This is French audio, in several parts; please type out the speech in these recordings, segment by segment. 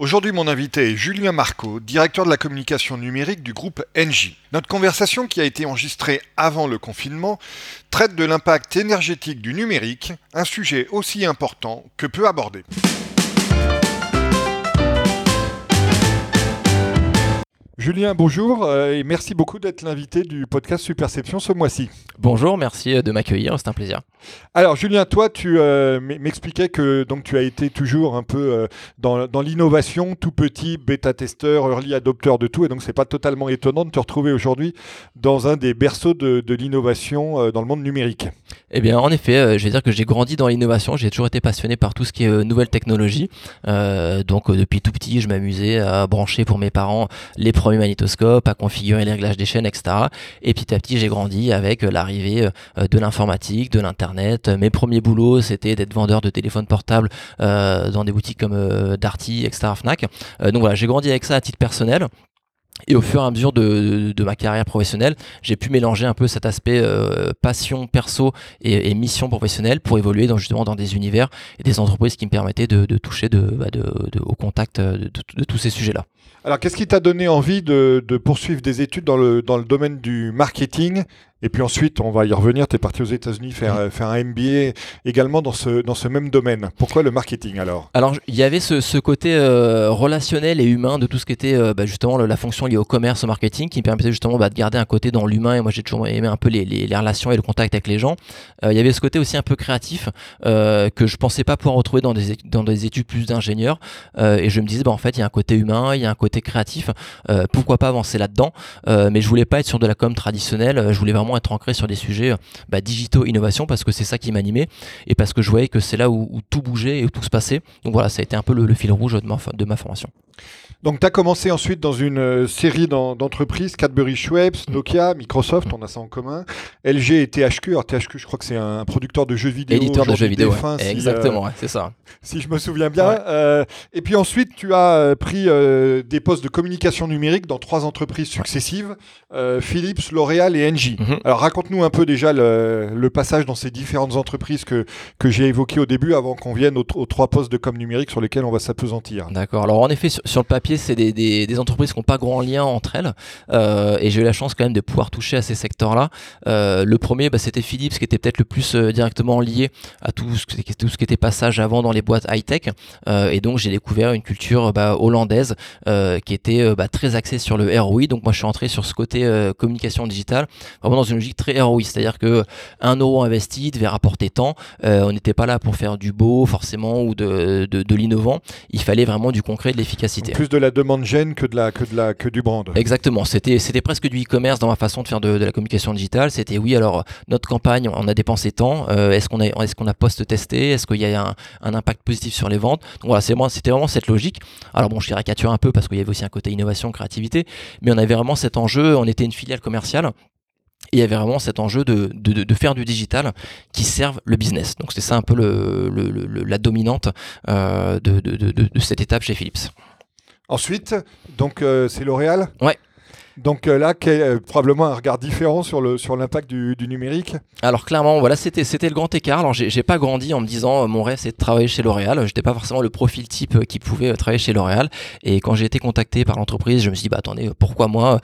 Aujourd'hui, mon invité est Julien Marco, directeur de la communication numérique du groupe Engie. Notre conversation, qui a été enregistrée avant le confinement, traite de l'impact énergétique du numérique, un sujet aussi important que peu abordé. Julien, bonjour euh, et merci beaucoup d'être l'invité du podcast Superception ce mois-ci. Bonjour, merci euh, de m'accueillir, c'est un plaisir. Alors Julien, toi tu euh, m'expliquais que donc tu as été toujours un peu dans, l'innovation, tout petit, bêta-testeur, early adopteur de tout et donc c'est pas totalement étonnant de te retrouver aujourd'hui dans un des berceaux de, de l'innovation dans le monde numérique. Eh bien en effet, je vais dire que j'ai grandi dans l'innovation, j'ai toujours été passionné par tout ce qui est nouvelle technologie. donc depuis tout petit, je m'amusais à brancher pour mes parents les premiers magnétoscope, à configurer les réglages des chaînes, etc. Et petit à petit, j'ai grandi avec euh, l'arrivée euh, de l'informatique, de l'internet. Mes premiers boulots, c'était d'être vendeur de téléphones portables euh, dans des boutiques comme Darty, etc. Fnac. donc voilà, j'ai grandi avec ça à titre personnel. Et au fur et à mesure de, ma carrière professionnelle, j'ai pu mélanger un peu cet aspect passion perso et, mission professionnelle pour évoluer dans, justement dans des univers et des entreprises qui me permettaient de, toucher bah, au contact de tous ces sujets-là. Alors, qu'est-ce qui t'a donné envie de, poursuivre des études dans le, dans le domaine du marketing? Et puis ensuite, on va y revenir, tu es parti aux États-Unis faire, mm. faire un MBA également dans ce, dans ce même domaine. Pourquoi le marketing alors? Alors, il y avait ce, ce côté euh, relationnel et humain de tout ce qui était euh, bah, justement la fonction liée au commerce, au marketing, qui me permettait justement bah, de garder un côté dans l'humain. Et moi, j'ai toujours aimé un peu les, les, les, relations et le contact avec les gens. Euh, il y avait ce côté aussi un peu créatif que je pensais pas pouvoir retrouver dans des, dans des études plus d'ingénieurs. et je me disais, bah, en fait, il y a un côté humain, il y a un côté créatif. pourquoi pas avancer là-dedans? Mais je voulais pas être sur de la com traditionnelle. Je voulais vraiment être ancré sur des sujets bah, digitaux, innovation, parce que c'est ça qui m'animait et parce que je voyais que c'est là où, tout bougeait et où tout se passait. Donc voilà, ça a été un peu le, fil rouge de ma, de ma formation. Donc, tu as commencé ensuite dans une euh, série d'entreprises, Cadbury Schweppes, Nokia, Microsoft, on a ça en commun, LG et THQ. Alors, THQ, je crois que c'est un producteur de jeux vidéo. Éditeur de jeux vidéo, exactement, euh, c'est ça. Si je me souviens bien. Euh, et puis ensuite, tu as pris des postes de communication numérique dans trois entreprises successives, Philips, L'Oréal et Engie. Mhm. Alors, raconte-nous un peu déjà le, passage dans ces différentes entreprises que, que j'ai évoquées au début avant qu'on vienne aux, trois postes de com numérique sur lesquels on va s'apesantir. D'accord. Alors, en effet, sur le papier, c'est des, entreprises qui n'ont pas grand lien entre elles. Euh, et j'ai eu la chance quand même de pouvoir toucher à ces secteurs-là. Euh, le premier, bah, c'était Philips, qui était peut-être le plus euh, directement lié à tout ce, qui était passage avant dans les boîtes high-tech. et donc, j'ai découvert une culture bah, hollandaise qui était bah, très axée sur le ROI. Donc, moi, je suis entré sur ce côté communication digitale, vraiment dans une logique très ROI. C'est-à-dire que un euro investi devait rapporter tant. on n'était pas là pour faire du beau, forcément, ou de, de, l'innovant. Il fallait vraiment du concret, de l'efficacité. Plus de la demande gêne que, de la, que, du brand. Exactement. C'était, c'était presque du e-commerce dans ma façon de faire de, la communication digitale. C'était oui, alors notre campagne, on a dépensé tant. Euh, est-ce qu'on a, est-ce qu'on a post-testé? Est-ce qu'il y a un, impact positif sur les ventes? Donc voilà, c'est, c'était vraiment cette logique. Alors bon, je caricature un peu parce qu'il y avait aussi un côté innovation, créativité, mais on avait vraiment cet enjeu. On était une filiale commerciale. Et il y avait vraiment cet enjeu de, de, faire du digital qui serve le business. Donc c'est ça un peu le, la dominante euh, de, de, cette étape chez Philips. Ensuite, donc euh, c'est L'Oréal? Ouais. Donc euh, là, euh, probablement un regard différent sur le sur l'impact du, numérique. Alors clairement, voilà, c'était c'était le grand écart. Alors j'ai pas grandi en me disant mon rêve c'est de travailler chez L'Oréal. J'étais pas forcément le profil type qui pouvait travailler chez L'Oréal. Et quand j'ai été contacté par l'entreprise, je me suis dit bah attendez, pourquoi moi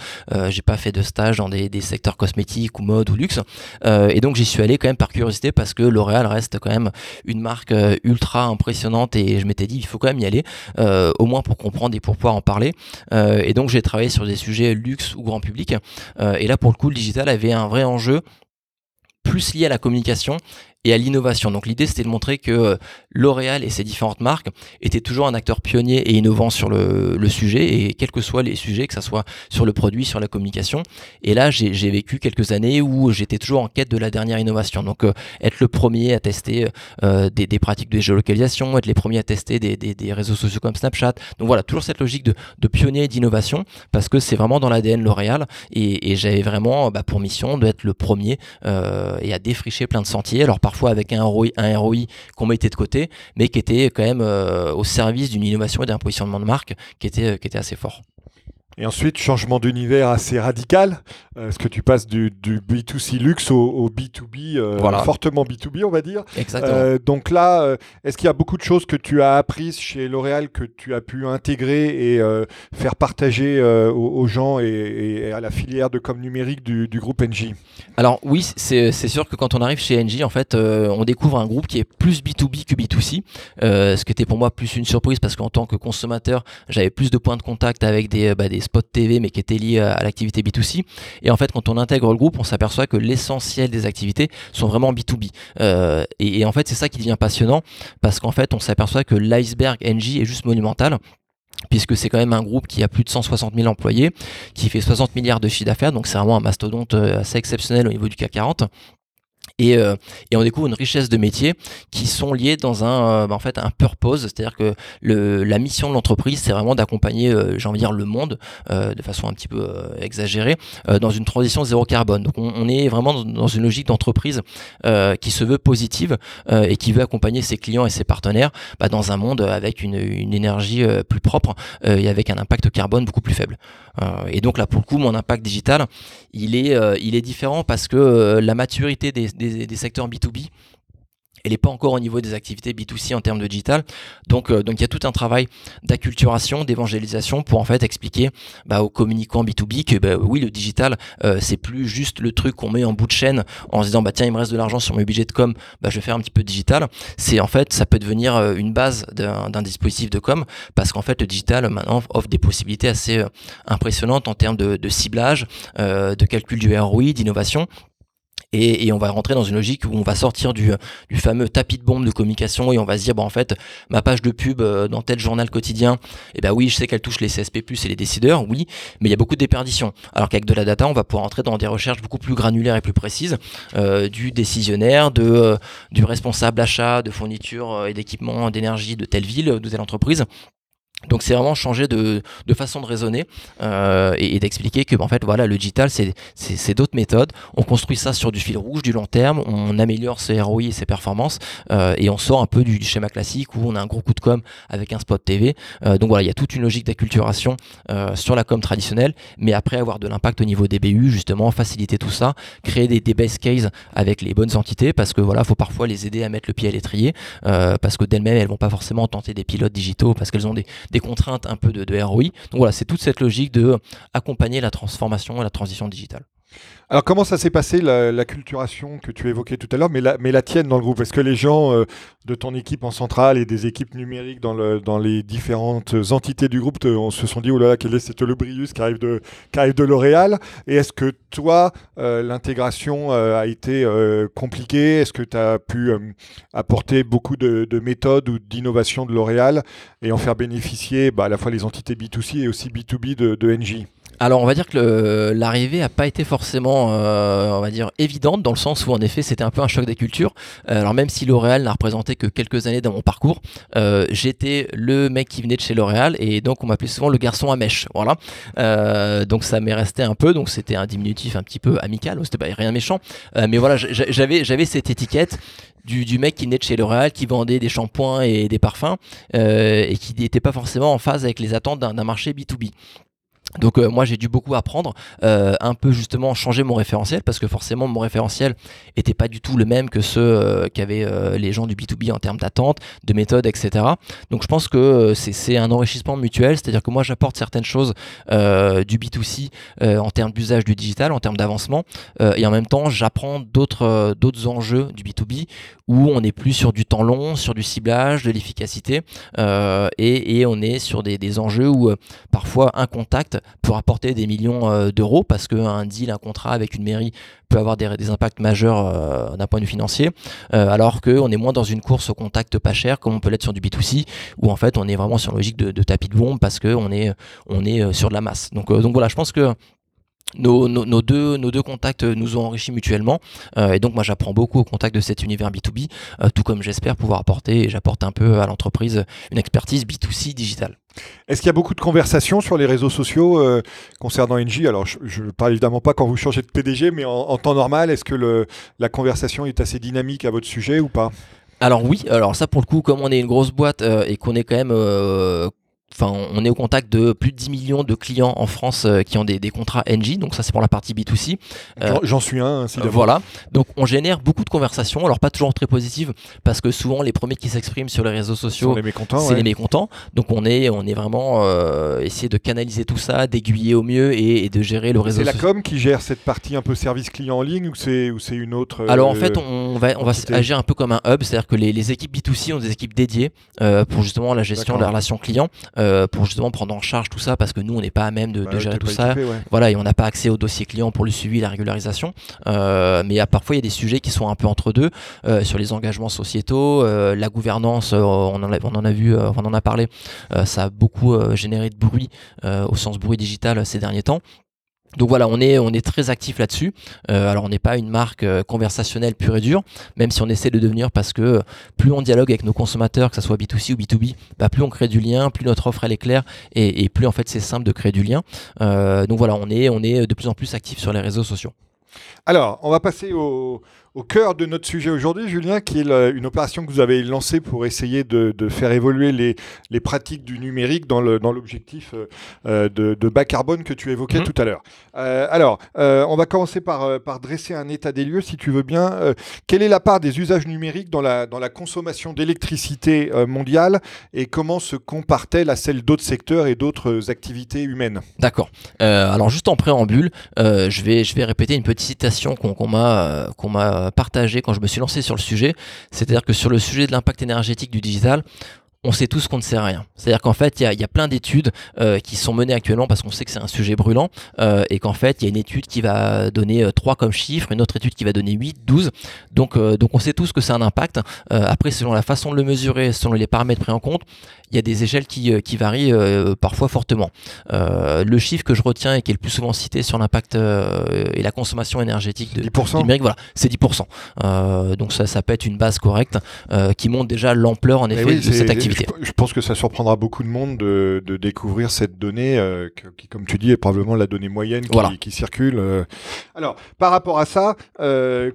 J'ai pas fait de stage dans des, des, secteurs cosmétiques ou mode ou luxe? et donc j'y suis allé quand même par curiosité parce que L'Oréal reste quand même une marque ultra impressionnante et je m'étais dit il faut quand même y aller, au moins pour comprendre et pour pouvoir en parler. et donc j'ai travaillé sur des sujets luxe ou grand public. Euh, et là, pour le coup, le digital avait un vrai enjeu plus lié à la communication et à l'innovation. Donc l'idée c'était de montrer que L'Oréal et ses différentes marques étaient toujours un acteur pionnier et innovant sur le, sujet, et quels que soient les sujets, que ce soit sur le produit, sur la communication. Et là, j'ai vécu quelques années où j'étais toujours en quête de la dernière innovation. Donc euh, être le premier à tester euh, des, pratiques de géolocalisation, être les premiers à tester des, réseaux sociaux comme Snapchat. Donc voilà, toujours cette logique de, pionnier et d'innovation, parce que c'est vraiment dans l'ADN L'Oréal, et, j'avais vraiment bah, pour mission d'être le premier euh, et à défricher plein de sentiers. Alors parfois avec un ROI, un ROI qu'on mettait de côté, mais qui était quand même euh, au service d'une innovation et d'un positionnement de marque qui était, euh, qui était assez fort. Et ensuite, changement d'univers assez radical, euh, ce que tu passes du, B2C luxe au, B2B, euh, fortement B2B, on va dire. Exactement. Euh, donc là, est-ce qu'il y a beaucoup de choses que tu as apprises chez L'Oréal que tu as pu intégrer et faire partager aux, gens et, à la filière de com numérique du, groupe NJ Alors oui, c'est sûr que quand on arrive chez NJ, en fait, on découvre un groupe qui est plus B2B que B2C, ce qui était pour moi plus une surprise parce qu'en tant que consommateur, j'avais plus de points de contact avec des, bah, des spot TV, mais qui était lié à, l'activité B2C. Et en fait, quand on intègre le groupe, on s'aperçoit que l'essentiel des activités sont vraiment B2B. Euh, et, en fait, c'est ça qui devient passionnant, parce qu'en fait, on s'aperçoit que l'iceberg NG est juste monumental puisque c'est quand même un groupe qui a plus de 160 000 employés, qui fait 60 milliards de chiffre d'affaires, donc c'est vraiment un mastodonte euh, assez exceptionnel au niveau du CAC 40. Et, euh, et, on découvre une richesse de métiers qui sont liés dans un, euh, bah, en fait, un purpose, c'est-à-dire que la mission de l'entreprise, c'est vraiment d'accompagner, euh, j'ai envie de dire, le monde, de façon un petit peu exagérée, dans une transition zéro carbone. Donc on, est vraiment dans une logique d'entreprise qui se veut positive et qui veut accompagner ses clients et ses partenaires bah, dans un monde avec une énergie plus propre et avec un impact carbone beaucoup plus faible. Et donc là, pour le coup, mon impact digital, il est, il est différent parce que la maturité des des, secteurs B2B elle n'est pas encore au niveau des activités B2C en termes de digital. Donc, euh, donc il y a tout un travail d'acculturation, d'évangélisation pour en fait expliquer bah, aux communicants B2B que bah, oui, le digital, euh, c'est plus juste le truc qu'on met en bout de chaîne en se disant bah tiens, il me reste de l'argent sur mes budgets de com, bah, je vais faire un petit peu de digital. C'est en fait, ça peut devenir euh, une base d'un dispositif de com parce qu'en fait, le digital maintenant offre des possibilités assez impressionnantes en termes de ciblage, de calcul du ROI, d'innovation. Et, on va rentrer dans une logique où on va sortir du, fameux tapis de bombe de communication et on va se dire, bon, en fait, ma page de pub euh, dans tel journal quotidien, eh ben oui, je sais qu'elle touche les CSP+, et les décideurs, oui, mais il y a beaucoup de déperditions. Alors qu'avec de la data, on va pouvoir entrer dans des recherches beaucoup plus granulaires et plus précises euh, du décisionnaire, de, euh, du responsable achat de fourniture et d'équipement d'énergie de telle ville, de telle entreprise. Donc c'est vraiment changer de, de, façon de raisonner euh, et, d'expliquer que en fait voilà le digital c'est d'autres méthodes. On construit ça sur du fil rouge, du long terme, on améliore ses ROI et ses performances euh, et on sort un peu du, schéma classique où on a un gros coup de com avec un spot TV. Euh, donc voilà il y a toute une logique d'acculturation euh, sur la com traditionnelle, mais après avoir de l'impact au niveau des BU justement faciliter tout ça, créer des, des best cases avec les bonnes entités parce que voilà faut parfois les aider à mettre le pied à l'étrier euh, parce que d'elles-mêmes elles vont pas forcément tenter des pilotes digitaux parce qu'elles ont des des contraintes un peu de, ROI. Donc voilà, c'est toute cette logique de accompagner la transformation et la transition digitale. Alors comment ça s'est passé la, culturation que tu évoquais tout à l'heure, mais la, la tienne dans le groupe? Est-ce que les gens euh, de ton équipe en centrale et des équipes numériques dans, le, dans les différentes entités du groupe se sont dit oh là là quel est cet Brius qui arrive de qui arrive de L'Oréal? Et est-ce que toi euh, l'intégration euh, a été compliquée? Est-ce que tu as pu apporter beaucoup de, méthodes ou d'innovations de L'Oréal et en faire bénéficier bah, à la fois les entités B2C et aussi B2B de, de NJ alors on va dire que l'arrivée n'a pas été forcément, euh, on va dire, évidente dans le sens où en effet c'était un peu un choc des cultures. Euh, alors même si L'Oréal n'a représenté que quelques années dans mon parcours, euh, j'étais le mec qui venait de chez L'Oréal et donc on m'appelait souvent le garçon à mèche. Voilà. donc ça m'est resté un peu, donc c'était un diminutif un petit peu amical, c'était pas rien méchant, mais voilà j'avais cette étiquette du, du, mec qui venait de chez L'Oréal, qui vendait des shampoings et des parfums, et qui n'était pas forcément en phase avec les attentes d'un marché B2B. Donc euh, moi j'ai dû beaucoup apprendre, euh, un peu justement changer mon référentiel parce que forcément mon référentiel était pas du tout le même que ceux euh, qu'avaient les gens du B2B en termes d'attente, de méthode, etc. Donc je pense que c'est un enrichissement mutuel, c'est-à-dire que moi j'apporte certaines choses du B2C en termes d'usage du digital, en termes d'avancement, et en même temps j'apprends d'autres d'autres enjeux du B2B où on est plus sur du temps long, sur du ciblage, de l'efficacité, et, et, on est sur des, des enjeux où parfois un contact impact peut rapporter des millions d'euros parce qu'un deal, un contrat avec une mairie peut avoir des, impacts majeurs d'un point de vue financier, alors qu'on est moins dans une course au contact pas cher comme on peut l'être sur du B2C, où en fait on est vraiment sur une logique de, tapis de bombe parce qu'on est, on sur de la masse. Donc, voilà, je pense que nos, deux, contacts nous ont enrichis mutuellement euh, et donc moi j'apprends beaucoup au contact de cet univers B2B euh, tout comme j'espère pouvoir apporter et j'apporte un peu à l'entreprise une expertise B2C digital. Est-ce qu'il y a beaucoup de conversations sur les réseaux sociaux euh, concernant NJ Alors je ne parle évidemment pas quand vous changez de PDG mais en, temps normal est-ce que la conversation est assez dynamique à votre sujet ou pas? Alors oui, alors ça pour le coup, comme on est une grosse boîte et qu'on est quand même Enfin, on est au contact de plus de 10 millions de clients en France euh, qui ont des, contrats NG, donc ça c'est pour la partie B2C. Euh, j'en suis un, ainsi Voilà, donc on génère beaucoup de conversations, alors pas toujours très positives, parce que souvent les premiers qui s'expriment sur les réseaux sociaux, c'est les mécontents. Donc on est, on est vraiment euh, essayer de canaliser tout ça, d'aiguiller au mieux et, de gérer le réseau. C'est la com qui gère cette partie un peu service client en ligne ou c'est une autre Alors en fait, on va, on va agir un peu comme un hub, c'est-à-dire que les, équipes B2C ont des équipes dédiées pour justement la gestion de la relation client. Euh, pour justement prendre en charge tout ça parce que nous on n'est pas à même de, bah gérer tout ça. Voilà, et on n'a pas accès au dossier client pour le suivi, la régularisation. Euh, mais à, parfois il y a des sujets qui sont un peu entre deux euh, sur les engagements sociétaux, la gouvernance. on, en a, on en a vu, on en a parlé. ça a beaucoup généré de bruit au sens bruit digital ces derniers temps. Donc voilà, on est, on est très actif là-dessus. Euh, alors on n'est pas une marque euh, conversationnelle pure et dure, même si on essaie de devenir parce que plus on dialogue avec nos consommateurs, que ce soit B2C ou B2B, bah, plus on crée du lien, plus notre offre elle est claire et, plus en fait c'est simple de créer du lien. Euh, donc voilà, on est, on est de plus en plus actif sur les réseaux sociaux. Alors, on va passer au, au cœur de notre sujet aujourd'hui, Julien, qui est une opération que vous avez lancée pour essayer de, faire évoluer les, les, pratiques du numérique dans l'objectif dans euh, de, de, bas carbone que tu évoquais mhm. tout à l'heure. Euh, alors, euh, on va commencer par, par dresser un état des lieux, si tu veux bien. quelle est la part des usages numériques dans la, dans la consommation d'électricité mondiale et comment se compare-t-elle à celle d'autres secteurs et d'autres activités humaines? D'accord. alors, juste en préambule, je, vais, je vais répéter une petite citation qu'on m'a qu'on m'a partagé quand je me suis lancé sur le sujet. C'est-à-dire que sur le sujet de l'impact énergétique du digital, on sait tous qu'on ne sait rien. C'est-à-dire qu'en fait, il y, a plein d'études euh, qui sont menées actuellement parce qu'on sait que c'est un sujet brûlant euh, et qu'en fait, il y a une étude qui va donner 3 euh, comme chiffre, une autre étude qui va donner 8, 12. Donc, donc on sait tous que c'est un impact. après, selon la façon de le mesurer, selon les paramètres pris en compte, il y a des échelles qui, qui varient parfois fortement. le chiffre que je retiens et qui est le plus souvent cité sur l'impact et la consommation énergétique de, 10%. numérique, voilà, c'est 10%. donc ça, ça peut être une base correcte qui montre déjà l'ampleur en effet de cette activité. Je, pense que ça surprendra beaucoup de monde de, découvrir cette donnée euh, qui, comme tu dis, est probablement la donnée moyenne qui, circule. Euh. Alors, par rapport à ça, euh,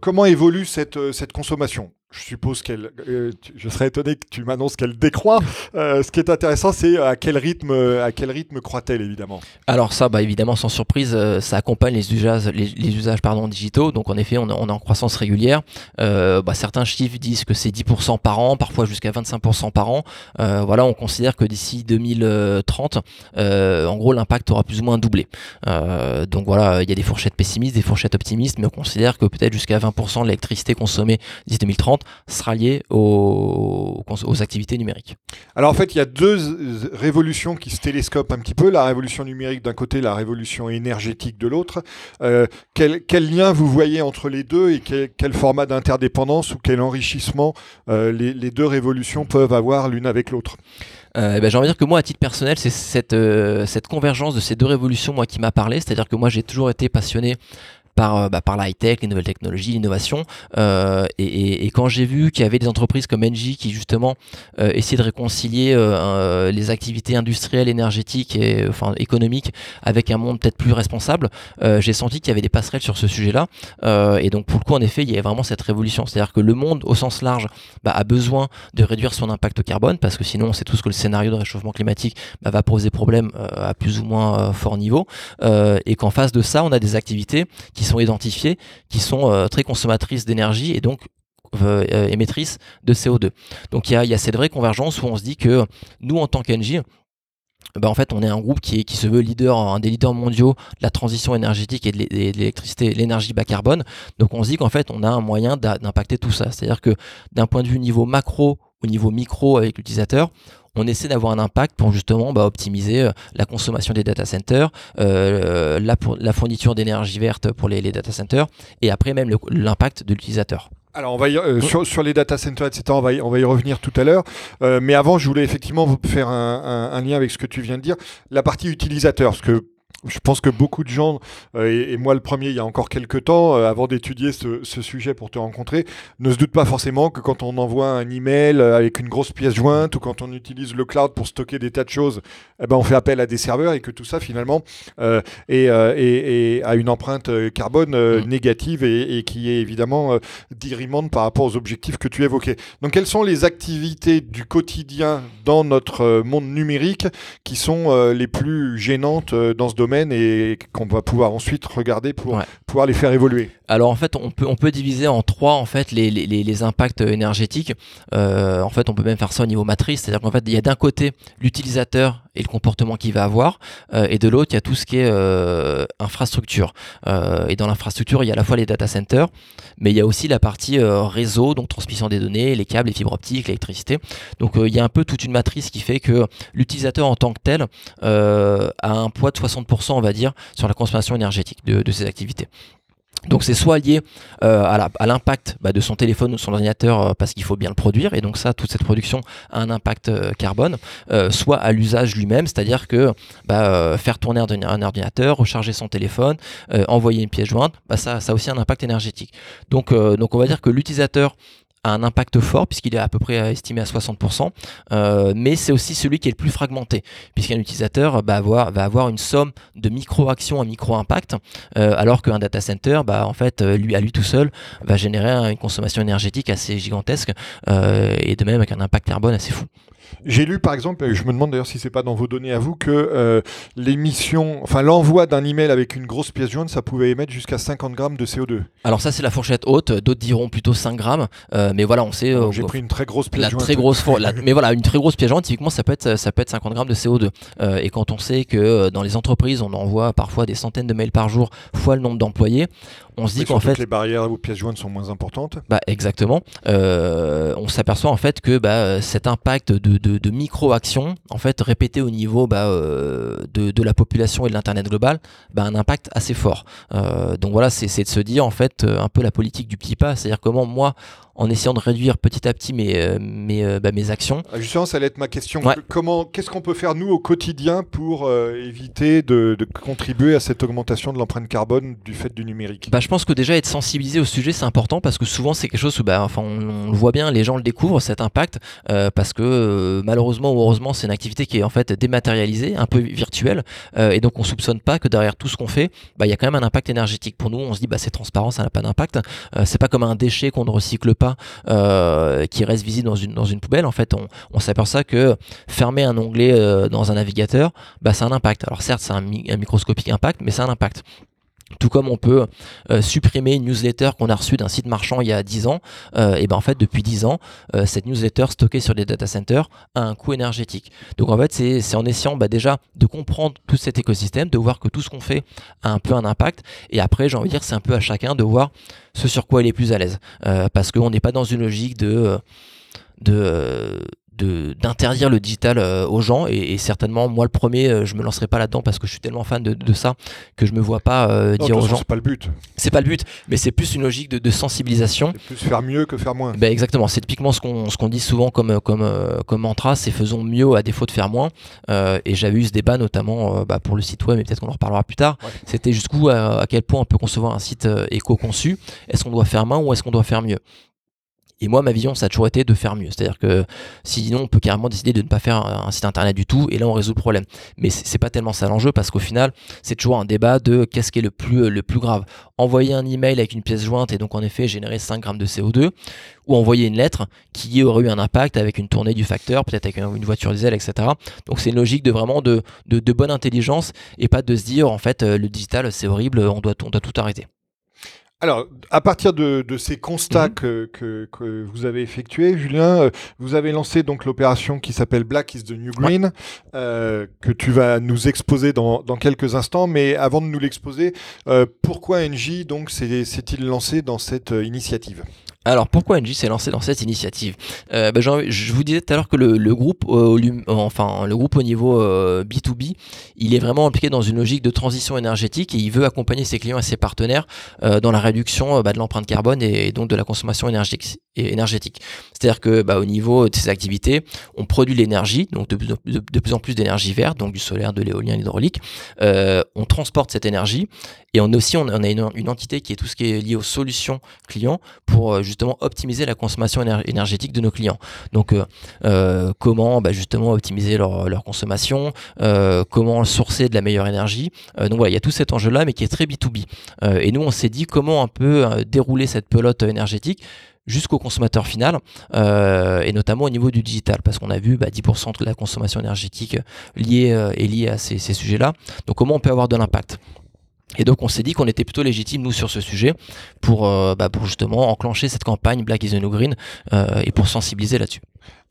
comment évolue cette, cette consommation? Je suppose qu'elle, euh, je serais étonné que tu m'annonces qu'elle décroît. Euh, ce qui est intéressant, c'est à quel rythme, à quel rythme croît-elle évidemment? Alors ça, bah évidemment, sans surprise, euh, ça accompagne les usages, les, usages pardon digitaux. Donc en effet, on, est en croissance régulière. Bah, certains chiffres disent que c'est 10% par an, parfois jusqu'à 25% par an. voilà, on considère que d'ici 2030, en gros, l'impact aura plus ou moins doublé. donc voilà, il y a des fourchettes pessimistes, des fourchettes optimistes, mais on considère que peut-être jusqu'à 20% de l'électricité consommée d'ici 2030 sera lié aux, aux, activités numériques. Alors en fait, il y a deux révolutions qui se télescopent un petit peu, la révolution numérique d'un côté, la révolution énergétique de l'autre. Euh, quel, quel, lien vous voyez entre les deux et quel, format d'interdépendance ou quel enrichissement euh, les, les, deux révolutions peuvent avoir l'une avec l'autre? Euh, eh ben, j'ai envie de dire que moi, à titre personnel, c'est cette, cette convergence de ces deux révolutions moi, qui m'a parlé. C'est-à-dire que moi, j'ai toujours été passionné par, euh, bah, par la high-tech, les nouvelles technologies, l'innovation. Euh, et, quand j'ai vu qu'il y avait des entreprises comme Engie qui justement euh, essayaient de réconcilier les activités industrielles, énergétiques et enfin économiques avec un monde peut-être plus responsable, j'ai senti qu'il y avait des passerelles sur ce sujet-là. et donc pour le coup, en effet, il y a vraiment cette révolution. C'est-à-dire que le monde au sens large bah, a besoin de réduire son impact carbone parce que sinon, on sait tous que le scénario de réchauffement climatique bah, va poser problème à plus ou moins fort niveau. et qu'en face de ça, on a des activités qui identifiées, qui sont euh, très consommatrices d'énergie et donc euh, euh, émettrices de CO2. Donc il y a, y a, cette vraie convergence où on se dit que nous, en tant qu'Engie, bah en fait, on est un groupe qui, qui, se veut leader, un des leaders mondiaux de la transition énergétique et de l'électricité, l'énergie bas carbone. Donc, on se dit qu'en fait, on a un moyen d'impacter tout ça. C'est-à-dire que d'un point de vue niveau macro au niveau micro avec l'utilisateur, on essaie d'avoir un impact pour justement bah, optimiser euh, la consommation des data centers, euh, la, la, fourniture d'énergie verte pour les, data centers, et après même l'impact de l'utilisateur. Alors, on va euh, sur, les data centers, etc., on va y, on va y revenir tout à l'heure. mais avant, je voulais effectivement vous faire un, un, lien avec ce que tu viens de dire. La partie utilisateur, parce que je pense que beaucoup de gens, euh, et, moi le premier il y a encore quelques temps, euh, avant d'étudier ce, sujet pour te rencontrer, ne se doutent pas forcément que quand on envoie un email euh, avec une grosse pièce jointe ou quand on utilise le cloud pour stocker des tas de choses, eh ben, on fait appel à des serveurs et que tout ça finalement est, a une empreinte carbone mmh. négative et, qui est évidemment dirimante par rapport aux objectifs que tu évoquais. Donc quelles sont les activités du quotidien dans notre monde numérique qui sont les plus gênantes dans ce domaine? Et qu'on va pouvoir ensuite regarder pour pouvoir les faire évoluer. Alors en fait, on peut, on peut diviser en trois en fait les, les, les impacts énergétiques. Euh, en fait, on peut même faire ça au niveau matrice, c'est-à-dire qu'en fait, il y a d'un côté l'utilisateur et le comportement qu'il va avoir, euh, et de l'autre, il y a tout ce qui est euh, infrastructure. et dans l'infrastructure, il y a à la fois les data centers, mais il y a aussi la partie réseau, donc transmission des données, les câbles, les fibres optiques, l'électricité. Donc il y a un peu toute une matrice qui fait que l'utilisateur en tant que tel a un poids de 60% on va dire, sur la consommation énergétique de, ces activités. Donc c'est soit lié euh, à l'impact bah, de son téléphone ou son ordinateur euh, parce qu'il faut bien le produire et donc ça toute cette production a un impact euh, carbone, soit à l'usage lui-même, c'est-à-dire que bah, faire tourner un, ordinateur, recharger son téléphone, envoyer une pièce jointe, bah, ça, ça a aussi un impact énergétique. Donc, donc on va dire que l'utilisateur un impact fort puisqu'il est à peu près estimé à 60%, euh, mais c'est aussi celui qui est le plus fragmenté puisqu'un utilisateur bah, va avoir une somme de micro-actions à micro-impact, euh, alors qu'un data center, bah, en fait, euh, lui à lui tout seul, va générer une consommation énergétique assez gigantesque et de même avec un impact carbone assez fou. J'ai lu par exemple, je me demande d'ailleurs si c'est pas dans vos données à vous, que euh, l'émission, enfin l'envoi d'un email avec une grosse pièce jointe, ça pouvait émettre jusqu'à 50 grammes de CO2. Alors ça c'est la fourchette haute, d'autres diront plutôt 5 grammes, euh, mais voilà on sait. Euh, j'ai pris une très grosse pièce jointe. Très grosse, mais voilà une très grosse pièce jointe, typiquement ça peut être ça peut être 50 grammes de CO2. et quand on sait que dans les entreprises on envoie parfois des centaines de mails par jour fois le nombre d'employés, on se dit qu'en fait les barrières aux pièces jointes sont moins importantes. Bah exactement. on s'aperçoit en fait que bah, cet impact de de, micro-actions, en fait, répétées au niveau bah, euh, de, la population et de l'Internet global, bah, un impact assez fort. Euh, donc voilà, c'est de se dire, en fait, euh, un peu la politique du petit pas, c'est-à-dire comment moi, en essayant de réduire petit à petit mes, euh, mes, euh, bah, mes actions. Ah, justement, ça allait être ma question. Comment, qu'est-ce qu'on peut faire nous au quotidien pour euh, éviter de, contribuer à cette augmentation de l'empreinte carbone du fait du numérique? Bah, Je pense que déjà être sensibilisé au sujet, c'est important parce que souvent c'est quelque chose où bah, enfin, on, le voit bien, les gens le découvrent, cet impact, parce que malheureusement ou heureusement, c'est une activité qui est en fait dématérialisée, un peu virtuelle, et donc on soupçonne pas que derrière tout ce qu'on fait, bah, il y a quand même un impact énergétique. Pour nous, on se dit bah, c'est transparent, ça n'a pas d'impact. c'est pas comme un déchet qu'on ne recycle pas euh, qui reste visible dans une, poubelle, en fait, on, on s'aperçoit que fermer un onglet euh, dans un navigateur, bah, c'est un impact. Alors certes, c'est un microscopique impact, mais c'est un impact. Tout comme on peut euh, supprimer une newsletter qu'on a reçue d'un site marchand il y a 10 ans, et ben en fait depuis 10 ans, cette newsletter stockée sur des data centers a un coût énergétique. Donc en fait c'est en essayant bah, déjà de comprendre tout cet écosystème, de voir que tout ce qu'on fait a un peu un impact, et après j'ai envie de dire c'est un peu à chacun de voir ce sur quoi il est plus à l'aise. Euh, parce qu'on n'est pas dans une logique de, euh, de, euh, d'interdire le digital aux gens. Et, certainement moi le premier je me lancerai pas là-dedans parce que je suis tellement fan de, ça que je me vois pas dire aux gens. c'est pas le but. C'est pas le but mais c'est plus une logique de, sensibilisation. C'est plus faire mieux que faire moins. Ben exactement. C'est typiquement ce qu'on ce qu'on dit souvent comme comme comme mantra c'est faisons mieux à défaut de faire moins. Et j'avais eu ce débat notamment bah, pour le site web mais peut-être qu'on en reparlera plus tard. C'était jusqu'où à, à, quel point on peut concevoir un site éco-conçu. Est-ce qu'on doit faire moins ou est-ce qu'on doit faire mieux? Et moi, ma vision, ça a toujours été de faire mieux. C'est-à-dire que sinon, on peut carrément décider de ne pas faire un site internet du tout, et là, on résout le problème. Mais c'est pas tellement ça l'enjeu, parce qu'au final, c'est toujours un débat de qu'est-ce qui est le plus, le plus grave. Envoyer un email avec une pièce jointe et donc en effet générer 5 grammes de CO2, ou envoyer une lettre qui aurait eu un impact avec une tournée du facteur, peut-être avec une voiture diesel, etc. Donc c'est une logique de vraiment de, de, bonne intelligence et pas de se dire en fait euh, le digital c'est horrible, on doit, on doit tout arrêter. Alors, à partir de, ces constats mhm. que, vous avez effectués, Julien, euh, vous avez lancé donc l'opération qui s'appelle Black is the New Green, euh, que tu vas nous exposer dans, quelques instants. Mais avant de nous l'exposer, euh, pourquoi NJ donc s'est-il lancé dans cette initiative? Alors pourquoi Engie s'est lancé dans cette initiative euh, bah, Je vous disais tout à l'heure que le, groupe, enfin le groupe au niveau B2B, il est vraiment impliqué dans une logique de transition énergétique et il veut accompagner ses clients et ses partenaires dans la réduction bah, de l'empreinte carbone et, donc de la consommation énergétique. C'est-à-dire que bah, au niveau de ses activités, on produit l'énergie, donc de, plus en plus d'énergie verte, donc du solaire, de l'éolien, l'hydraulique. on transporte cette énergie et on aussi on, a une, entité qui est tout ce qui est lié aux solutions clients pour justement justement optimiser la consommation énergétique de nos clients. Donc euh, euh, comment bah, justement optimiser leur, consommation, euh, comment sourcer de la meilleure énergie. donc voilà, il y a tout cet enjeu-là, mais qui est très B2B. et nous, on s'est dit comment un peu dérouler cette pelote énergétique jusqu'au consommateur final, et notamment au niveau du digital, parce qu'on a vu bah, 10% de la consommation énergétique liée, est liée à ces sujets-là. Donc comment on peut avoir de l'impact? Et donc on s'est dit qu'on était plutôt légitime nous sur ce sujet pour, euh, bah, pour justement enclencher cette campagne Black is the New Green euh, et pour sensibiliser là-dessus.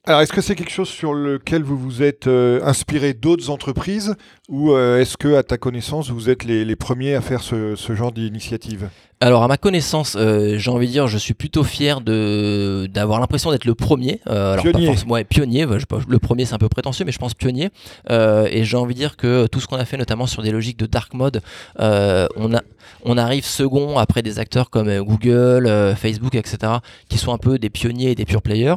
Alors, est-ce que c'est quelque chose sur lequel vous vous êtes euh, inspiré d'autres entreprises ou est-ce que, à ta connaissance, vous êtes les, premiers à faire ce, ce genre d'initiative? Alors à ma connaissance, euh, j'ai envie de dire, je suis plutôt fier de d'avoir l'impression d'être le premier. Euh, alors pionnier. Pas forcément, pionnier. le premier c'est un peu prétentieux, mais je pense pionnier. Euh, et j'ai envie de dire que tout ce qu'on a fait, notamment sur des logiques de dark mode, on a on arrive second après des acteurs comme Google, Facebook, etc., qui sont un peu des pionniers et des pure players.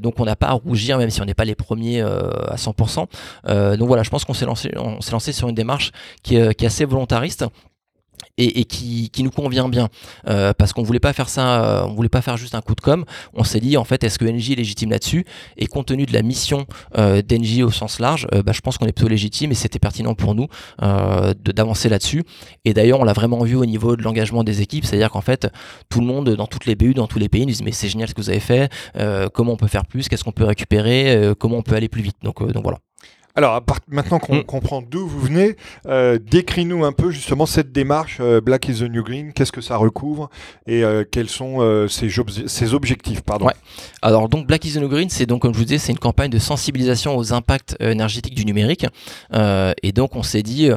donc on n'a pas à rougir, même si on n'est pas les premiers à 100%. donc voilà, je pense qu'on s'est lancé, on s'est lancé sur une démarche qui est assez volontariste et, qui, nous convient bien. Euh, parce qu'on voulait pas faire ça euh, on voulait pas faire juste un coup de com. On s'est dit en fait est-ce que NJ est légitime là-dessus? Et compte tenu de la mission euh, d'NJ au sens large bah, je pense qu'on est plutôt légitime et c'était pertinent pour nous d'avancer là-dessus. Et d'ailleurs on l'a vraiment vu au niveau de l'engagement des équipes c'est-à-dire qu'en fait tout le monde dans toutes les BU dans tous les pays nous dit mais c'est génial ce que vous avez fait comment on peut faire plus qu'est-ce qu'on peut récupérer comment on peut aller plus vite. Donc voilà alors, maintenant qu'on mm. comprend d'où vous venez, euh, décris-nous un peu justement cette démarche euh, Black is the New Green. Qu'est-ce que ça recouvre et euh, quels sont ses, objectifs pardon? Alors donc Black is the New Green, c'est donc comme je vous disais, c'est une campagne de sensibilisation aux impacts énergétiques du numérique. et donc on s'est dit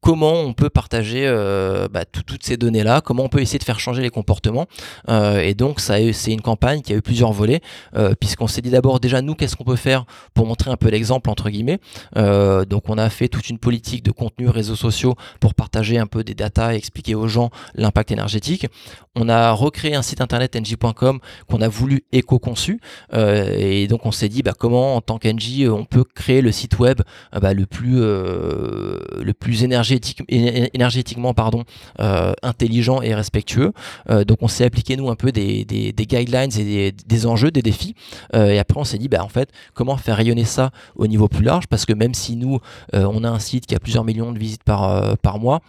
comment on peut partager euh, bah, toutes ces données-là, comment on peut essayer de faire changer les comportements. Euh, et donc, c'est une campagne qui a eu plusieurs volets, euh, puisqu'on s'est dit d'abord déjà nous, qu'est-ce qu'on peut faire pour montrer un peu l'exemple entre guillemets. donc, on a fait toute une politique de contenu réseaux sociaux pour partager un peu des datas et expliquer aux gens l'impact énergétique. On a recréé un site internet ng.com qu'on a voulu éco-conçu, et donc on s'est dit bah, comment en tant qu'NG on peut créer le site web bah, le plus énergétique énergétiquement euh, intelligent et respectueux. Euh, donc on s'est appliqué nous un peu des, guidelines et des, enjeux, des défis. Euh, et après on s'est dit bah en fait comment faire rayonner ça au niveau plus large? Parce que même si nous on a un site qui a plusieurs millions de visites par mois,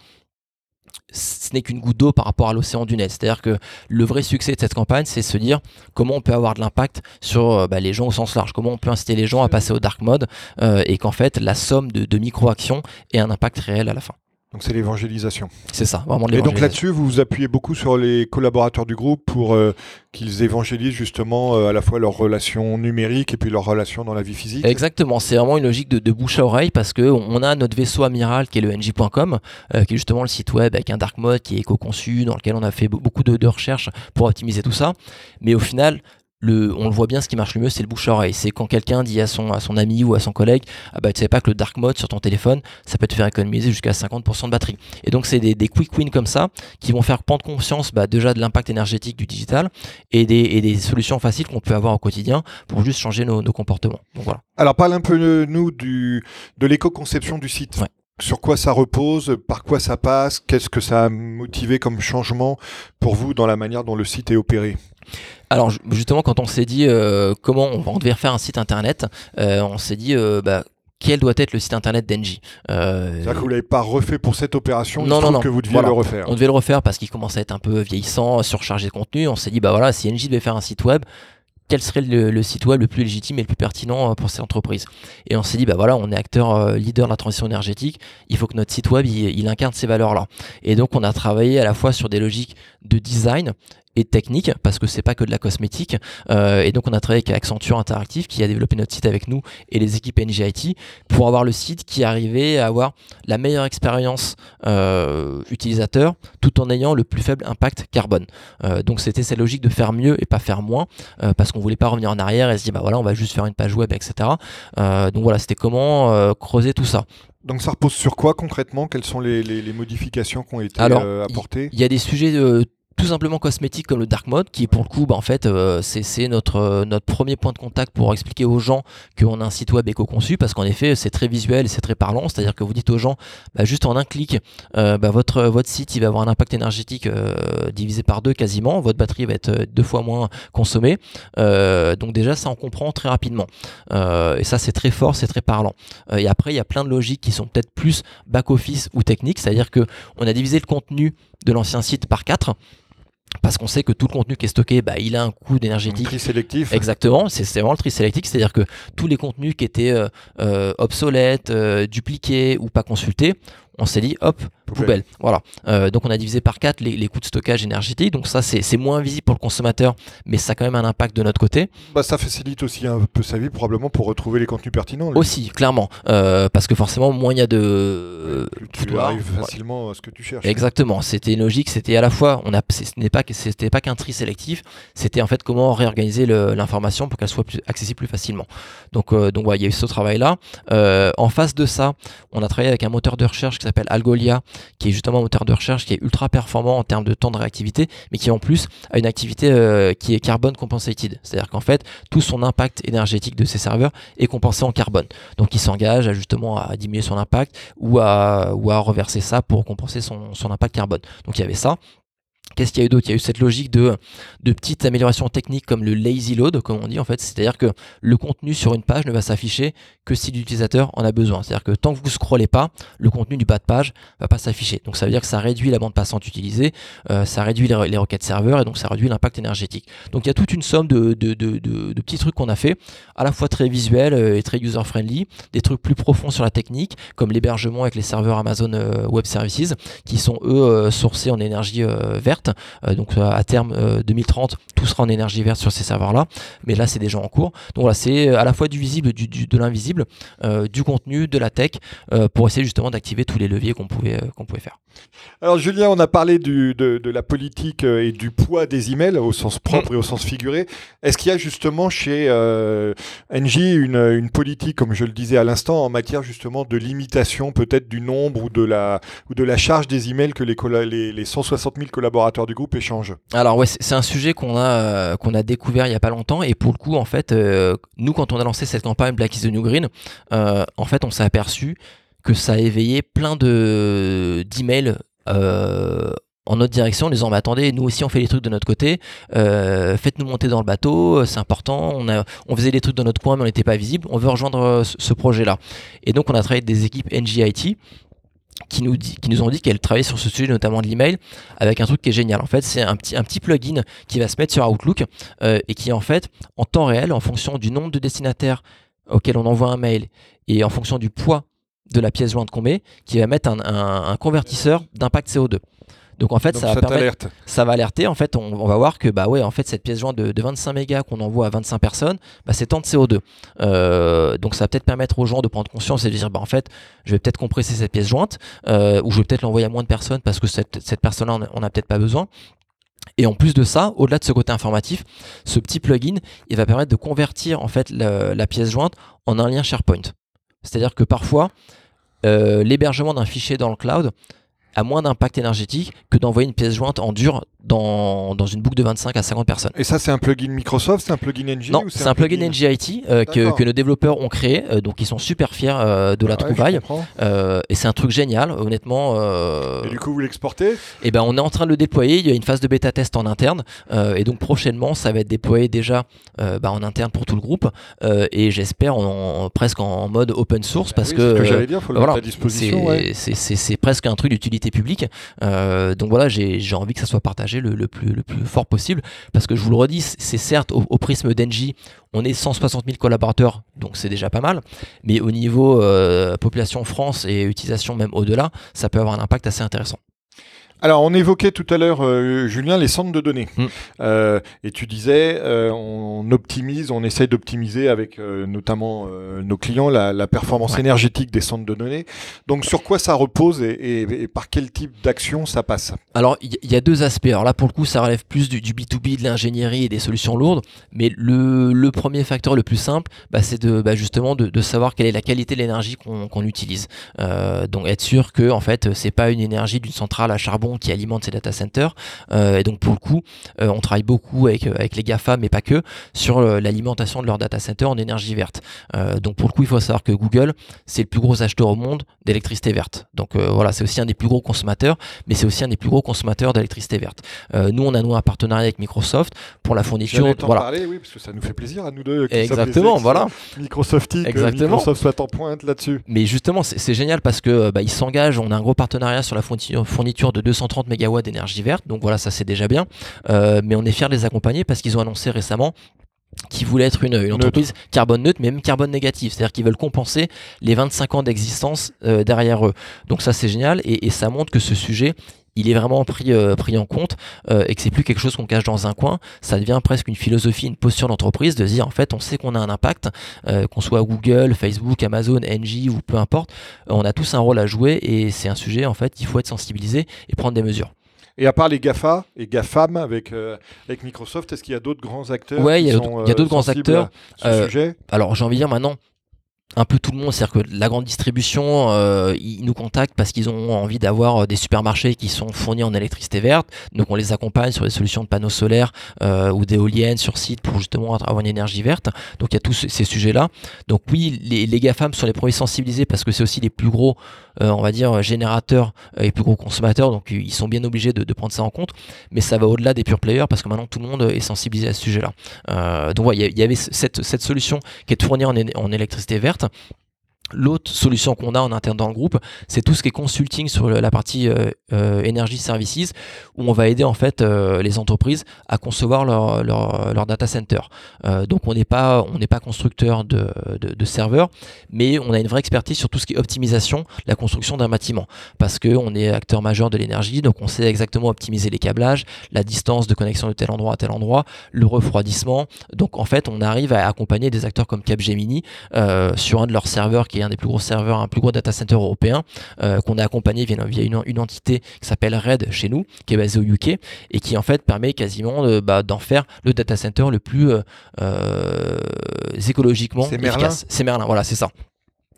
ce n'est qu'une goutte d'eau par rapport à l'océan du net. C'est-à-dire que le vrai succès de cette campagne, c'est se dire comment on peut avoir de l'impact sur bah, les gens au sens large, comment on peut inciter les gens à passer au dark mode, et qu'en fait la somme de, de micro-actions ait un impact réel à la fin. Donc c'est l'évangélisation. C'est ça, vraiment Et donc là-dessus, vous vous appuyez beaucoup sur les collaborateurs du groupe pour euh, qu'ils évangélisent justement euh, à la fois leurs relations numériques et puis leurs relations dans la vie physique. Exactement, c'est vraiment une logique de, bouche à oreille parce que on a notre vaisseau amiral qui est le ng.com, euh, qui est justement le site web avec un dark mode qui est éco-conçu, dans lequel on a fait beaucoup de, de recherches pour optimiser tout ça. Mais au final, on le voit bien, ce qui marche le mieux, c'est le bouche-oreille. C'est quand quelqu'un dit à son, à son ami ou à son collègue Ah bah, tu sais pas que le dark mode sur ton téléphone, ça peut te faire économiser jusqu'à 50% de batterie. Et donc, c'est des, quick wins comme ça qui vont faire prendre conscience bah, déjà de l'impact énergétique du digital et des, solutions faciles qu'on peut avoir au quotidien pour juste changer nos, comportements. Donc, voilà. Alors, parle un peu, nous, du, de l'éco-conception du site. sur quoi ça repose, par quoi ça passe, qu'est-ce que ça a motivé comme changement pour vous dans la manière dont le site est opéré? Alors justement, quand on s'est dit euh, comment on, devait refaire un site internet, euh, on s'est dit euh, bah, quel doit être le site internet d'Engie. C'est-à-dire que vous ne l'avez pas refait pour cette opération, non, non, non, que vous deviez le refaire. On devait le refaire parce qu'il commençait à être un peu vieillissant, surchargé de contenu. On s'est dit, bah voilà, si Engie devait faire un site web, quel serait le, site web le plus légitime et le plus pertinent pour cette entreprise? Et on s'est dit, bah voilà, on est acteur euh, leader de la transition énergétique, il faut que notre site web, il, incarne ces valeurs-là. Et donc, on a travaillé à la fois sur des logiques de design et technique parce que c'est pas que de la cosmétique euh, et donc on a travaillé avec Accenture Interactive qui a développé notre site avec nous et les équipes NGIT pour avoir le site qui arrivait à avoir la meilleure expérience euh, utilisateur tout en ayant le plus faible impact carbone. Euh, donc c'était cette logique de faire mieux et pas faire moins parce qu'on voulait pas revenir en arrière et se dire bah voilà on va juste faire une page web etc donc voilà c'était comment creuser tout ça. Donc ça repose sur quoi concrètement? Quelles sont les, modifications qui ont été apportées? Il y, a des sujets de tout simplement cosmétique comme le dark mode qui pour le coup bah, en fait euh, c'est notre euh, notre premier point de contact pour expliquer aux gens qu'on a un site web éco-conçu parce qu'en effet c'est très visuel c'est très parlant. C'est à dire que vous dites aux gens bah, juste en un clic euh, bah, votre votre site il va avoir un impact énergétique divisé par deux quasiment. Votre batterie va être deux fois moins consommée. Donc déjà ça on comprend très rapidement. Et ça c'est très fort c'est très parlant. Et après il y a plein de logiques qui sont peut-être plus back office ou techniques. C'est à dire que on a divisé le contenu de l'ancien site par quatre parce qu'on sait que tout le contenu qui est stocké, bah, il a un coût d'énergétique. Tri sélectif. Exactement, c'est vraiment le tri sélectif, c'est-à-dire que tous les contenus qui étaient euh, euh, obsolètes, euh, dupliqués ou pas consultés, on s'est dit hop, poubelle. Voilà. Euh, donc on a divisé par 4 les, coûts de stockage énergétique. Donc ça c'est moins visible pour le consommateur, mais ça a quand même un impact de notre côté. Bah, ça facilite aussi un peu sa vie probablement pour retrouver les contenus pertinents. Aussi, clairement. Euh, parce que forcément, moins il y a de... tu arrives facilement à ce que tu cherches. Exactement. C'était logique. C'était à la fois, on a, ce n'est pas, c'était pas qu'un tri sélectif, c'était en fait comment réorganiser l'information pour qu'elle soit plus accessible plus facilement. Donc, euh, donc il y a eu ce travail-là. en face de ça, on a travaillé avec un moteur de recherche qui s'appelle Algolia, qui est justement un moteur de recherche qui est ultra performant en termes de temps de réactivité, mais qui en plus a une activité euh, qui est carbone compensated. C'est-à-dire qu'en fait, tout son impact énergétique de ses serveurs est compensé en carbone. Donc il s'engage justement à diminuer son impact ou à, reverser ça pour compenser son impact carbone. Donc il y avait ça. Qu'est-ce qu'il y a eu d'autre? Il y a eu cette logique de, petites améliorations techniques comme le lazy load, comme on dit en fait, c'est-à-dire que le contenu sur une page ne va s'afficher que si l'utilisateur en a besoin. C'est-à-dire que tant que vous scrollez pas, le contenu du bas de page va pas s'afficher. Donc ça veut dire que ça réduit la bande passante utilisée, euh, ça réduit les, requêtes serveurs et donc ça réduit l'impact énergétique. Donc il y a toute une somme de petits trucs qu'on a fait, à la fois très visuels euh, et très user-friendly, des trucs plus profonds sur la technique, comme l'hébergement avec les serveurs Amazon euh, Web Services, qui sont eux sourcés en énergie verte euh, donc euh, à terme 2030, euh, tout sera en énergie verte sur ces serveurs-là. Mais là, c'est déjà en cours. Donc voilà, c'est à la fois du visible, du, de l'invisible, du contenu, de la tech, pour essayer justement d'activer tous les leviers qu'on pouvait, qu'on pouvait faire. Alors Julien, on a parlé de, la politique et du poids des emails au sens propre et au sens figuré. Est-ce qu'il y a justement chez euh, NJ une, politique, comme je le disais à l'instant, en matière justement de limitation peut-être du nombre ou de la, ou de la charge des emails que les 160 000 collaborateurs du groupe échange Alors ouais, c'est un sujet qu'on a euh, qu'on a découvert il y a pas longtemps et pour le coup en fait, euh, nous quand on a lancé cette campagne Black is the New Green, euh, en fait on s'est aperçu que ça a éveillé plein de d'emails en notre direction en disant mais attendez nous aussi on fait les trucs de notre côté faites-nous monter dans le bateau c'est important on, faisait les trucs dans notre coin mais on n'était pas visible on veut rejoindre ce, projet là et donc on a travaillé avec des équipes NGIT qui nous, ont dit qu'elle travaillait sur ce sujet, notamment de l'email, avec un truc qui est génial. En fait, c'est un petit, plugin qui va se mettre sur Outlook euh, et qui, en fait, en temps réel, en fonction du nombre de destinataires auxquels on envoie un mail et en fonction du poids de la pièce jointe qu'on met, qui va mettre un convertisseur d'impact CO2. Donc en fait, ça, va ça, va alerter. En fait, on, va voir que bah ouais, en fait, cette pièce jointe de, 25 mégas qu'on envoie à 25 personnes, bah, c'est tant de CO2. Euh, donc ça va peut-être permettre aux gens de prendre conscience et de dire bah en fait, je vais peut-être compresser cette pièce jointe euh, ou je vais peut-être l'envoyer à moins de personnes parce que cette, cette personne-là, on n'a peut-être pas besoin. Et en plus de ça, au-delà de ce côté informatif, ce petit plugin, il va permettre de convertir en fait la, pièce jointe en un lien SharePoint. C'est-à-dire que parfois, euh, l'hébergement d'un fichier dans le cloud, a moins d'impact énergétique que d'envoyer une pièce jointe en dur dans, dans, une boucle de 25 à 50 personnes. Et ça, c'est un plugin Microsoft, c'est un plugin NG Non, c'est un, plugin, NGIT euh, que, que, nos développeurs ont créé, euh, donc ils sont super fiers euh, de la trouvaille. et c'est un truc génial, honnêtement. et du coup, vous l'exportez Eh ben, on est en train de le déployer. Il y a une phase de bêta test en interne, et donc prochainement, ça va être déployé déjà bah, en interne pour tout le groupe, et j'espère en, presque en mode open source parce que. C'est que j'allais dire, faut le mettre à disposition. C'est presque un truc d'utilité publique. donc voilà, j'ai envie que ça soit partagé le, plus, fort possible. Parce que je vous le redis, c'est certes au, prisme d'Engie, on est 160 000 collaborateurs, donc c'est déjà pas mal. Mais au niveau euh, population France et utilisation même au-delà, ça peut avoir un impact assez intéressant. Alors, on évoquait tout à l'heure, euh, Julien, les centres de données. Mm. Euh, et tu disais, euh, on optimise, on essaye d'optimiser avec notamment nos clients la, la performance Ouais. énergétique des centres de données. Donc, sur quoi ça repose et, et- et par quel type d'action ça passe? Alors, il y, a deux aspects. Alors là, pour le coup, ça relève plus du, du B2B, de l'ingénierie et des solutions lourdes. Mais le, le premier facteur le plus simple, bah, c'est de, bah, justement de, de savoir quelle est la qualité de l'énergie qu'on utilise. Donc, être sûr que, en fait, c'est pas une énergie d'une centrale à charbon qui alimentent ces data centers. Euh, et donc pour le coup, euh, on travaille beaucoup avec, euh, avec les GAFA, mais pas que, sur l'alimentation de leurs data centers en énergie verte. donc pour le coup, il faut savoir que Google, c'est le plus gros acheteur au monde d'électricité verte. Donc voilà, c'est aussi un des plus gros consommateurs, mais c'est aussi un des plus gros consommateurs d'électricité verte. nous, on a nous un partenariat avec Microsoft pour la fourniture. Voilà. Parler, oui, parce que ça nous fait plaisir à nous deux. Exactement, voilà. Microsoft, Exactement. Microsoft soit en pointe là-dessus. Mais justement, c'est génial parce que bah, ils s'engagent. On a un gros partenariat sur la fourniture de 200 130 MW d'énergie verte. Donc voilà, ça c'est déjà bien. Euh, mais on est fiers de les accompagner parce qu'ils ont annoncé récemment qu'ils voulaient être une, une entreprise carbone neutre, mais même carbone négatif. C'est-à-dire qu'ils veulent compenser les 25 ans d'existence euh, derrière eux. Donc ça c'est génial et, et ça montre que ce sujet il est vraiment pris, euh, pris en compte euh, et que c'est plus quelque chose qu'on cache dans un coin. Ça devient presque une philosophie, une posture d'entreprise de dire en fait on sait qu'on a un impact, qu'on soit Google, Facebook, Amazon, NG ou peu importe, on a tous un rôle à jouer et c'est un sujet en fait il faut être sensibilisé et prendre des mesures. Et à part les GAFA et GAFAM avec, euh, avec Microsoft, est-ce qu'il y a d'autres grands acteurs qui il y a d'autres- euh, d'autres grands acteurs. à ce Euh, sujet? Alors j'ai envie de dire maintenant un peu tout le monde, c'est-à-dire que la grande distribution, euh, ils nous contactent parce qu'ils ont envie d'avoir euh, des supermarchés qui sont fournis en électricité verte. Donc on les accompagne sur des solutions de panneaux solaires euh, ou d'éoliennes sur site pour justement avoir une énergie verte. Donc il y a tous ce- ces sujets-là. Donc oui, les, les GAFAM sont les premiers sensibilisés parce que c'est aussi les plus gros, on va dire, générateurs et plus gros consommateurs. Donc ils sont bien obligés de, prendre ça en compte. Mais ça va au-delà des pure players parce que maintenant tout le monde est sensibilisé à ce sujet-là. Donc il y avait cette, solution qui est de fournir en électricité verte. просто L'autre solution qu'on a en interne dans le groupe, c'est tout ce qui est consulting sur la partie euh, euh, Energy Services, où on va aider en fait euh, les entreprises à concevoir leur, leur, data center. Euh, donc on n'est pas pas constructeur de, de, de serveurs, mais on a une vraie expertise sur tout ce qui est optimisation, la construction d'un bâtiment, parce que on est acteur majeur de l'énergie, donc on sait exactement optimiser les câblages, la distance de connexion de tel endroit à tel endroit, le refroidissement. Donc en fait, on arrive à accompagner des acteurs comme Capgemini euh, sur un de leurs serveurs qui est un des plus gros serveurs, un plus gros data center européen, euh, qu'on a accompagné via, via une, une entité qui s'appelle Red chez nous, qui est basée au UK et qui en fait permet quasiment bah, d'en faire le data center le plus euh, euh, écologiquement efficace. C'est Merlin, voilà, c'est ça.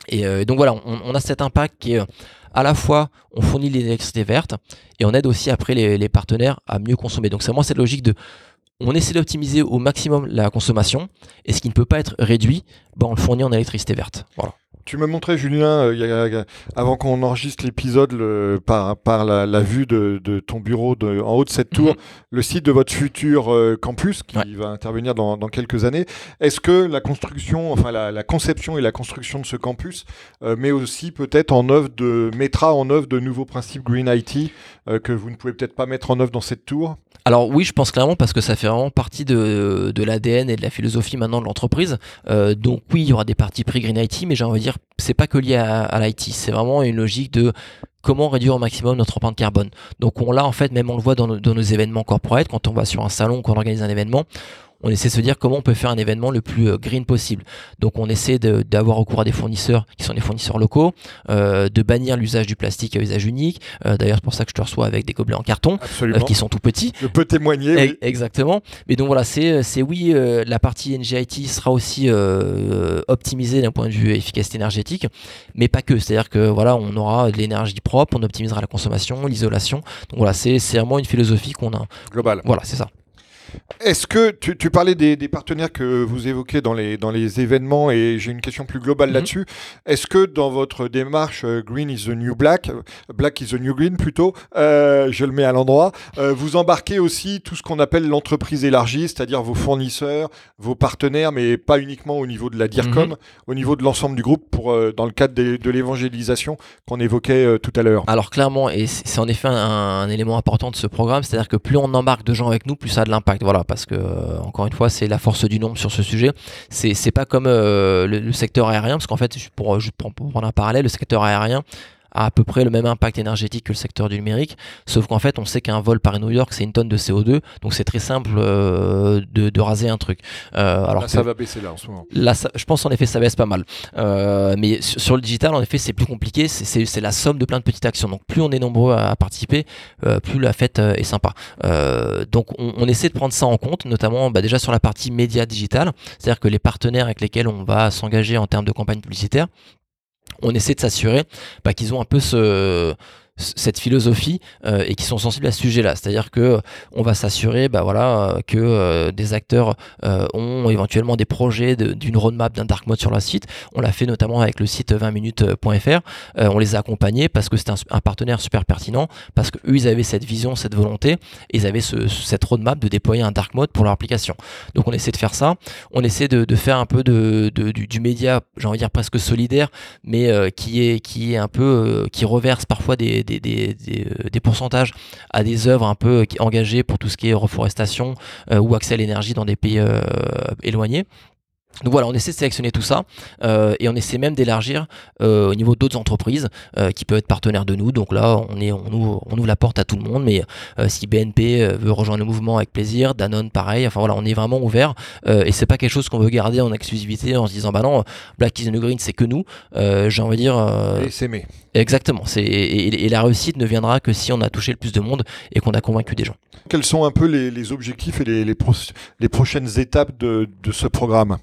Et euh, donc voilà, on, on a cet impact qui est euh, à la fois on fournit l'électricité verte et on aide aussi après les, les partenaires à mieux consommer. Donc c'est vraiment cette logique de on essaie d'optimiser au maximum la consommation et ce qui ne peut pas être réduit, bah, on le fournit en électricité verte. Voilà. Tu me montrais, Julien, euh, a- avant qu'on enregistre l'épisode, le- par, par la, la vue de, de ton bureau de- en haut de cette tour, Mhm. le site de votre futur euh, campus qui Ouais. va intervenir dans, dans quelques années. Est-ce que la construction, enfin la, la conception et la construction de ce campus euh, aussi peut-être en œuvre de mettra en œuvre de nouveaux principes Green IT euh, que vous ne pouvez peut-être pas mettre en œuvre dans cette tour? Alors oui, je pense clairement parce que ça fait vraiment partie de, de l'ADN et de la philosophie maintenant de l'entreprise. Donc oui, il y aura des parties pris Green IT, mais j'ai envie de dire, c'est pas que lié à, l'IT. C'est vraiment une logique de comment réduire au maximum notre empreinte carbone. Donc on l'a en fait, même on le voit dans nos, dans nos événements corporate, quand on va sur un salon, quand on organise un événement, on essaie de se dire comment on peut faire un événement le plus euh, green possible. Donc on essaie d'avoir recours à des fournisseurs qui sont des fournisseurs locaux, euh, de bannir l'usage du plastique à usage unique. Euh, D'ailleurs c'est pour ça que je te reçois avec des gobelets en carton, euh, qui sont tout petits. Je peux témoigner. oui. E- Exactement. Mais donc voilà, c'est oui, euh, la partie NGIT sera aussi euh, optimisée d'un point de vue efficacité énergétique, mais pas que. C'est-à-dire que voilà, on aura de l'énergie propre, on optimisera la consommation, l'isolation. Donc voilà, c'est c'est vraiment une philosophie qu'on a. Global. Voilà, c'est ça. Est-ce que tu, tu parlais des, des partenaires que vous évoquez dans les, dans les événements et j'ai une question plus globale Mhm. là-dessus. Est-ce que dans votre démarche euh, Green is the new black, black is the new green plutôt, euh, je le mets à l'endroit, euh, vous embarquez aussi tout ce qu'on appelle l'entreprise élargie, c'est-à-dire vos fournisseurs, vos partenaires, mais pas uniquement au niveau de la DIRCOM, Mhm. au niveau de l'ensemble du groupe pour, euh, dans le cadre des- de l'évangélisation qu'on évoquait tout à l'heure? Alors clairement, et c'est c'est en effet un, un élément important de ce programme, c'est-à-dire que plus on embarque de gens avec nous, plus ça a de l'impact. Voilà, parce que euh, encore une fois, c'est la force du nombre sur ce sujet. C'est pas comme euh, le, secteur aérien, parce qu'en fait, pour, pour prendre un parallèle, le secteur aérien a à peu près le même impact énergétique que le secteur du numérique, sauf qu'en fait, on sait qu'un vol Paris-New York, c'est une tonne de CO2, donc c'est très simple de, de, raser un truc. alors là, ça va baisser là en ce moment. Là, je pense en effet, ça baisse pas mal. mais sur, le digital, en effet, c'est plus compliqué, c'est la somme de plein de petites actions. Donc plus on est nombreux à, participer, plus la fête est sympa. donc on, essaie de prendre ça en compte, notamment bah, déjà sur la partie média digital, c'est-à-dire que les partenaires avec lesquels on va s'engager en termes de campagne publicitaire, on essaie de s'assurer bah, qu'ils ont un peu ce, cette philosophie euh, et qui sont sensibles à ce sujet-là. C'est-à-dire que on va s'assurer, bah voilà, que euh, des acteurs euh, ont éventuellement des projets d'une roadmap d'un dark mode sur leur site. On l'a fait notamment avec le site 20minutes.fr. on les a accompagnés parce que c'était un, partenaire super pertinent, parce que eux ils avaient cette vision, cette volonté, et ils avaient ce, cette roadmap de déployer un dark mode pour leur application. Donc on essaie de faire ça. On essaie de, de faire un peu de, de du, du, média, j'ai envie de dire presque solidaire, mais qui est qui est un peu qui reverse parfois des des, euh, des, pourcentages à des œuvres un peu engagées pour tout ce qui est reforestation euh, ou accès à l'énergie dans des pays euh, éloignés. Donc voilà, on essaie de sélectionner tout ça et on essaie même d'élargir au niveau d'autres entreprises qui peuvent être partenaires de nous. Donc là, on, est, ouvre la porte à tout le monde, mais si BNP veut rejoindre le mouvement avec plaisir, Danone pareil, enfin voilà, on est vraiment ouvert et c'est pas quelque chose qu'on veut garder en exclusivité en se disant bah non, Black is the Green c'est que nous. J'ai envie de dire. et s'aimer. Exactement. Et, la réussite ne viendra que si on a touché le plus de monde et qu'on a convaincu des gens. Quels sont un peu les, objectifs et les, prochaines étapes de ce programme?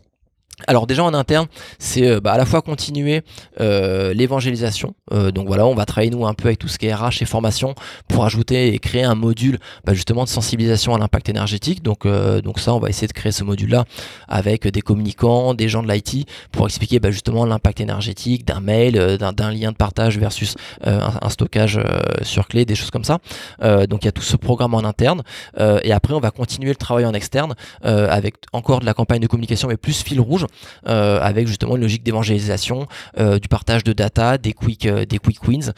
Alors déjà en interne, c'est euh, bah, à la fois continuer euh, l'évangélisation. Euh, donc voilà, on va travailler nous un peu avec tout ce qui est RH et formation pour ajouter et créer un module bah, justement de sensibilisation à l'impact énergétique. Donc, donc ça, on va essayer de créer ce module-là avec des communicants, des gens de l'IT pour expliquer bah, justement l'impact énergétique d'un mail, d'un lien de partage versus un, stockage sur clé, des choses comme ça. donc il y a tout ce programme en interne. et après, on va continuer le travail en externe avec encore de la campagne de communication mais plus fil rouge avec justement une logique d'évangélisation, euh, du partage de data, des quick, euh, des quick wins,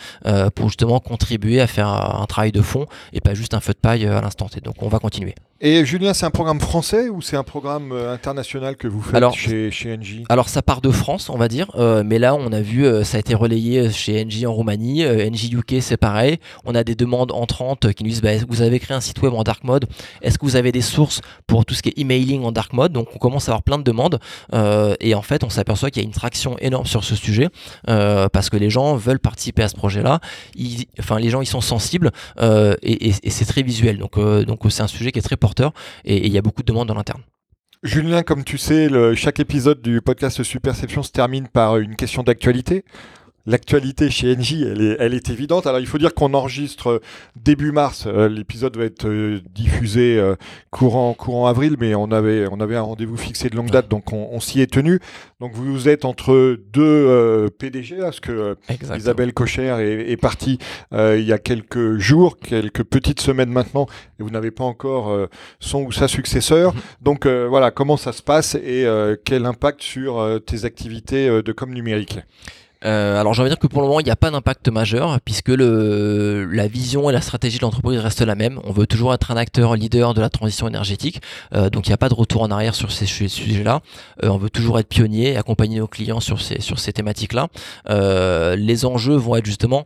pour justement contribuer à faire un, travail de fond et pas juste un feu de paille à l'instant T. Donc on va continuer. Et Julien, c'est un programme français ou c'est un programme international que vous faites chez, chez NJ Alors ça part de France, on va dire, mais là on a vu, ça a été relayé chez NJ en Roumanie, NJ UK c'est pareil, on a des demandes entrantes qui nous disent bah, vous avez créé un site web en dark mode, est-ce que vous avez des sources pour tout ce qui est emailing en dark mode? Donc on commence à avoir plein de demandes. Euh, et en fait, on s'aperçoit qu'il y a une traction énorme sur ce sujet euh, parce que les gens veulent participer à ce projet-là. Enfin, les gens ils sont sensibles euh, et, c'est très visuel. Donc, donc c'est un sujet qui est très et il y a beaucoup de demandes dans l'interne. Julien, comme tu sais, chaque épisode du podcast Superception se termine par une question d'actualité. L'actualité chez NJ, elle est, elle est, évidente. Alors, il faut dire qu'on enregistre euh, début mars. Euh, l'épisode va être euh, diffusé courant, courant avril, mais on avait, on avait un rendez-vous fixé de longue date, donc on, s'y est tenu. Donc, vous êtes entre deux PDG, parce que Isabelle Cocher est, est partie il y a quelques jours, quelques petites semaines maintenant, et vous n'avez pas encore son ou sa successeur. Mm-hmm. Donc, voilà, comment ça se passe et quel impact sur tes activités de com numérique? Euh, alors j'ai envie de dire que pour le moment il n'y a pas d'impact majeur puisque la vision et la stratégie de l'entreprise restent la même. On veut toujours être un acteur leader de la transition énergétique, euh, donc il n'y a pas de retour en arrière sur ces sujets-là. Euh, on veut toujours être pionnier, accompagner nos clients sur ces, sur ces thématiques-là. les enjeux vont être justement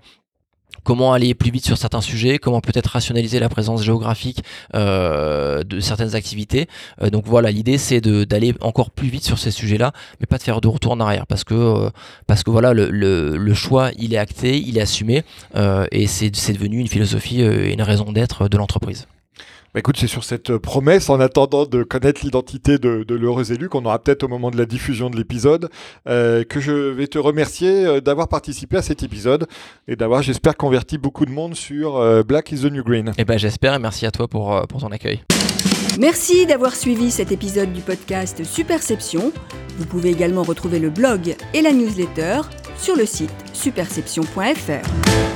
comment aller plus vite sur certains sujets, comment peut-être rationaliser la présence géographique euh, de certaines activités. Euh, donc voilà, l'idée c'est d'aller encore plus vite sur ces sujets-là, mais pas de faire de retour en arrière, parce que euh, parce que voilà, le, le, choix il est acté, il est assumé, et c'est devenu une philosophie et une raison d'être de l'entreprise. Bah, écoute, c'est sur cette euh, promesse, en attendant de connaître l'identité de, l'heureux élu, qu'on aura peut-être au moment de la diffusion de l'épisode, euh, que je vais te remercier euh, d'avoir participé à cet épisode et d'avoir, j'espère, converti beaucoup de monde sur Black is the New Green. Eh ben, j'espère et merci à toi pour, pour ton accueil. Merci d'avoir suivi cet épisode du podcast Superception. Vous pouvez également retrouver le blog et la newsletter sur le site superception.fr.